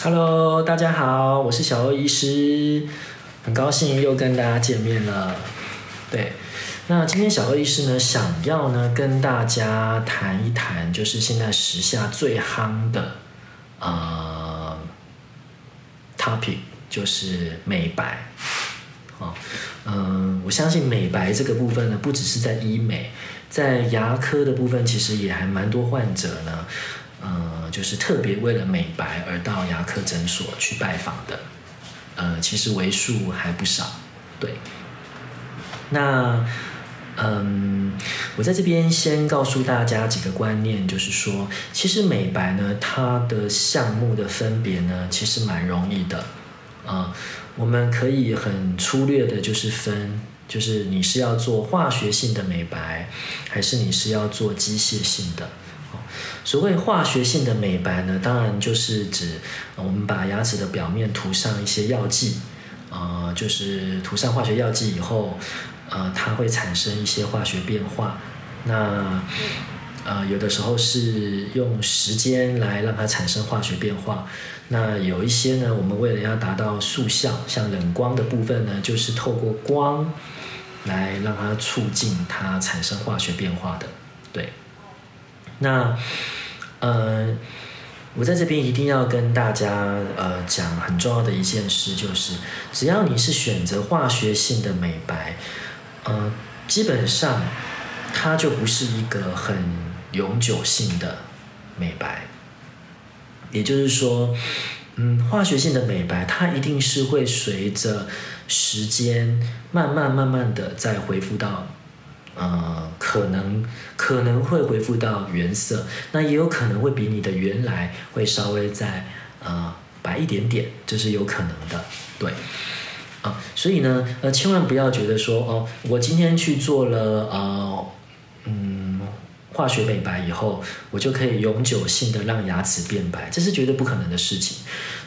Hello，大家好，我是小欧医师，很高兴又跟大家见面了。对，那今天小欧医师呢，想要呢跟大家谈一谈，就是现在时下最夯的呃 topic，就是美白。哦，嗯、我相信美白这个部分呢，不只是在医美，在牙科的部分，其实也还蛮多患者呢。呃，就是特别为了美白而到牙科诊所去拜访的，呃，其实为数还不少。对，那嗯，我在这边先告诉大家几个观念，就是说，其实美白呢，它的项目的分别呢，其实蛮容易的。啊、我们可以很粗略的，就是分，就是你是要做化学性的美白，还是你是要做机械性的。所谓化学性的美白呢，当然就是指我们把牙齿的表面涂上一些药剂，呃，就是涂上化学药剂以后，呃，它会产生一些化学变化。那呃，有的时候是用时间来让它产生化学变化。那有一些呢，我们为了要达到速效，像冷光的部分呢，就是透过光来让它促进它产生化学变化的，对。那，呃，我在这边一定要跟大家呃讲很重要的一件事，就是只要你是选择化学性的美白，呃，基本上它就不是一个很永久性的美白。也就是说，嗯，化学性的美白它一定是会随着时间慢慢慢慢的再恢复到。呃，可能可能会恢复到原色，那也有可能会比你的原来会稍微再呃白一点点，这是有可能的，对，啊、所以呢，呃，千万不要觉得说哦，我今天去做了呃，嗯，化学美白以后，我就可以永久性的让牙齿变白，这是绝对不可能的事情。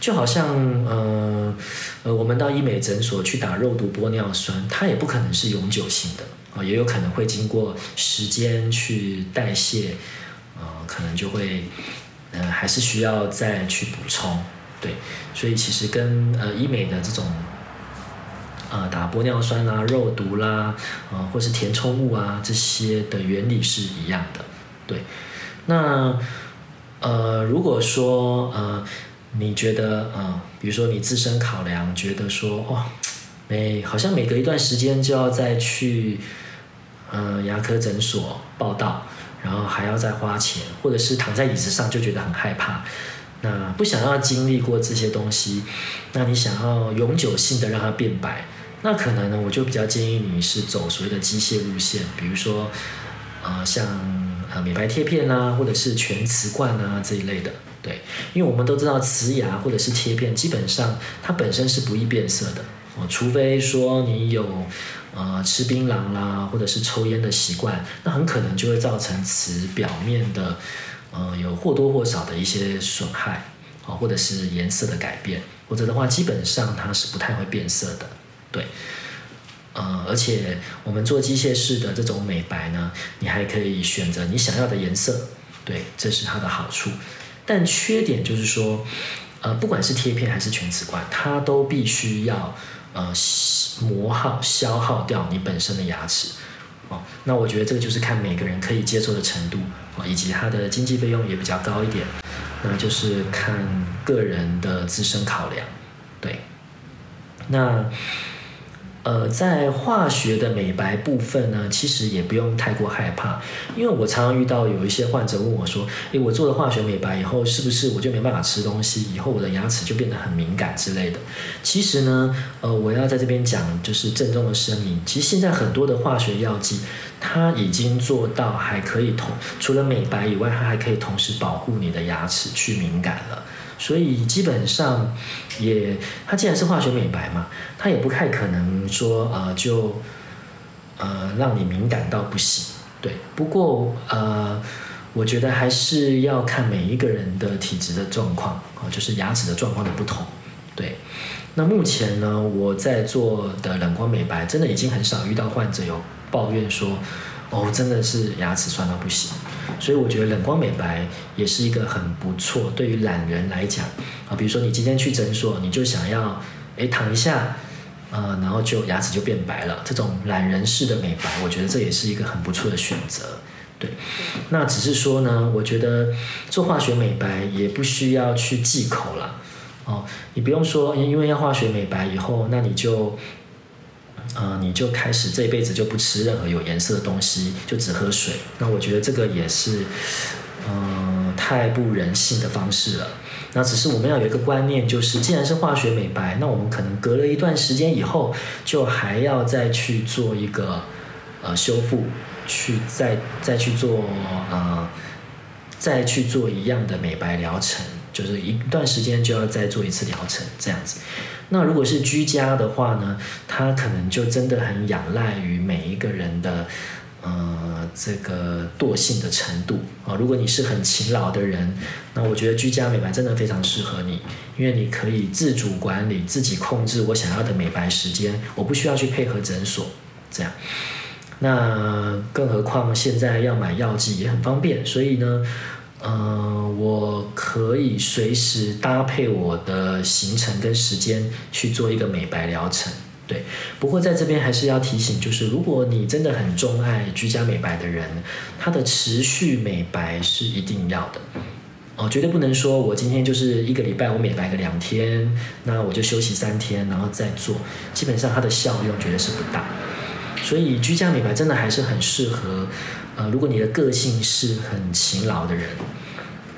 就好像呃呃，我们到医美诊所去打肉毒玻尿酸，它也不可能是永久性的。啊，也有可能会经过时间去代谢，呃，可能就会，呃，还是需要再去补充，对，所以其实跟呃医美的这种，呃，打玻尿酸啦、肉毒啦，呃，或是填充物啊这些的原理是一样的，对。那呃，如果说呃，你觉得呃，比如说你自身考量，觉得说哦。每好像每隔一段时间就要再去，呃，牙科诊所报到，然后还要再花钱，或者是躺在椅子上就觉得很害怕，那不想要经历过这些东西，那你想要永久性的让它变白，那可能呢，我就比较建议你是走所谓的机械路线，比如说，呃，像呃美白贴片啊，或者是全瓷冠啊这一类的，对，因为我们都知道瓷牙或者是贴片，基本上它本身是不易变色的。除非说你有呃吃槟榔啦，或者是抽烟的习惯，那很可能就会造成瓷表面的呃有或多或少的一些损害，啊，或者是颜色的改变，或者的话，基本上它是不太会变色的，对。呃，而且我们做机械式的这种美白呢，你还可以选择你想要的颜色，对，这是它的好处。但缺点就是说，呃，不管是贴片还是全瓷冠，它都必须要。呃，磨耗消耗掉你本身的牙齿，哦，那我觉得这个就是看每个人可以接受的程度，哦，以及它的经济费用也比较高一点，那就是看个人的自身考量，对，那。呃，在化学的美白部分呢，其实也不用太过害怕，因为我常常遇到有一些患者问我说：“诶，我做了化学美白以后，是不是我就没办法吃东西？以后我的牙齿就变得很敏感之类的？”其实呢，呃，我要在这边讲，就是郑重的声明，其实现在很多的化学药剂，它已经做到还可以同除了美白以外，它还可以同时保护你的牙齿去敏感了。所以基本上也，它既然是化学美白嘛，它也不太可能说呃就呃让你敏感到不行。对，不过呃，我觉得还是要看每一个人的体质的状况啊，就是牙齿的状况的不同。对，那目前呢，我在做的冷光美白，真的已经很少遇到患者有抱怨说，哦，真的是牙齿酸到不行。所以我觉得冷光美白也是一个很不错，对于懒人来讲啊，比如说你今天去诊所，你就想要诶躺一下，呃，然后就牙齿就变白了，这种懒人式的美白，我觉得这也是一个很不错的选择。对，那只是说呢，我觉得做化学美白也不需要去忌口了哦，你不用说，因为要化学美白以后，那你就。呃，你就开始这辈子就不吃任何有颜色的东西，就只喝水。那我觉得这个也是，嗯、太不人性的方式了。那只是我们要有一个观念，就是既然是化学美白，那我们可能隔了一段时间以后，就还要再去做一个呃修复，去再再去做呃再去做一样的美白疗程，就是一段时间就要再做一次疗程，这样子。那如果是居家的话呢，它可能就真的很仰赖于每一个人的，呃，这个惰性的程度啊。如果你是很勤劳的人，那我觉得居家美白真的非常适合你，因为你可以自主管理、自己控制我想要的美白时间，我不需要去配合诊所，这样。那更何况现在要买药剂也很方便，所以呢。嗯、我可以随时搭配我的行程跟时间去做一个美白疗程，对。不过在这边还是要提醒，就是如果你真的很钟爱居家美白的人，它的持续美白是一定要的哦，绝对不能说我今天就是一个礼拜我美白个两天，那我就休息三天然后再做，基本上它的效用绝对是不大。所以居家美白真的还是很适合。呃，如果你的个性是很勤劳的人，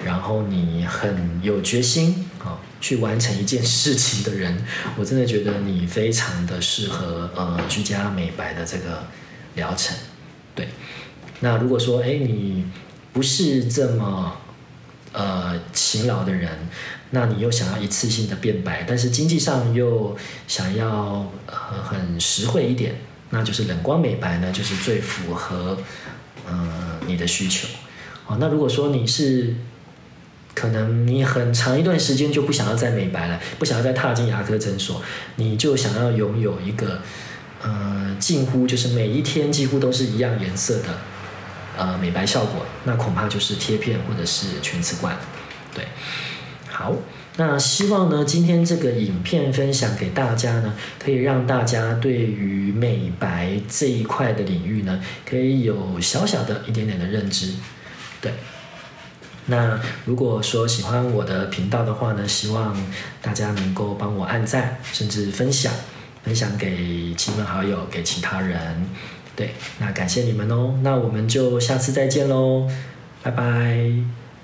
然后你很有决心啊，去完成一件事情的人，我真的觉得你非常的适合呃居家美白的这个疗程。对，那如果说哎你不是这么呃勤劳的人，那你又想要一次性的变白，但是经济上又想要呃很实惠一点，那就是冷光美白呢，就是最符合。嗯，你的需求，哦，那如果说你是，可能你很长一段时间就不想要再美白了，不想要再踏进牙科诊所，你就想要拥有一个，呃，近乎就是每一天几乎都是一样颜色的，呃，美白效果，那恐怕就是贴片或者是全瓷冠，对，好。那希望呢，今天这个影片分享给大家呢，可以让大家对于美白这一块的领域呢，可以有小小的一点点的认知。对，那如果说喜欢我的频道的话呢，希望大家能够帮我按赞，甚至分享，分享给亲朋好友，给其他人。对，那感谢你们哦，那我们就下次再见喽，拜拜。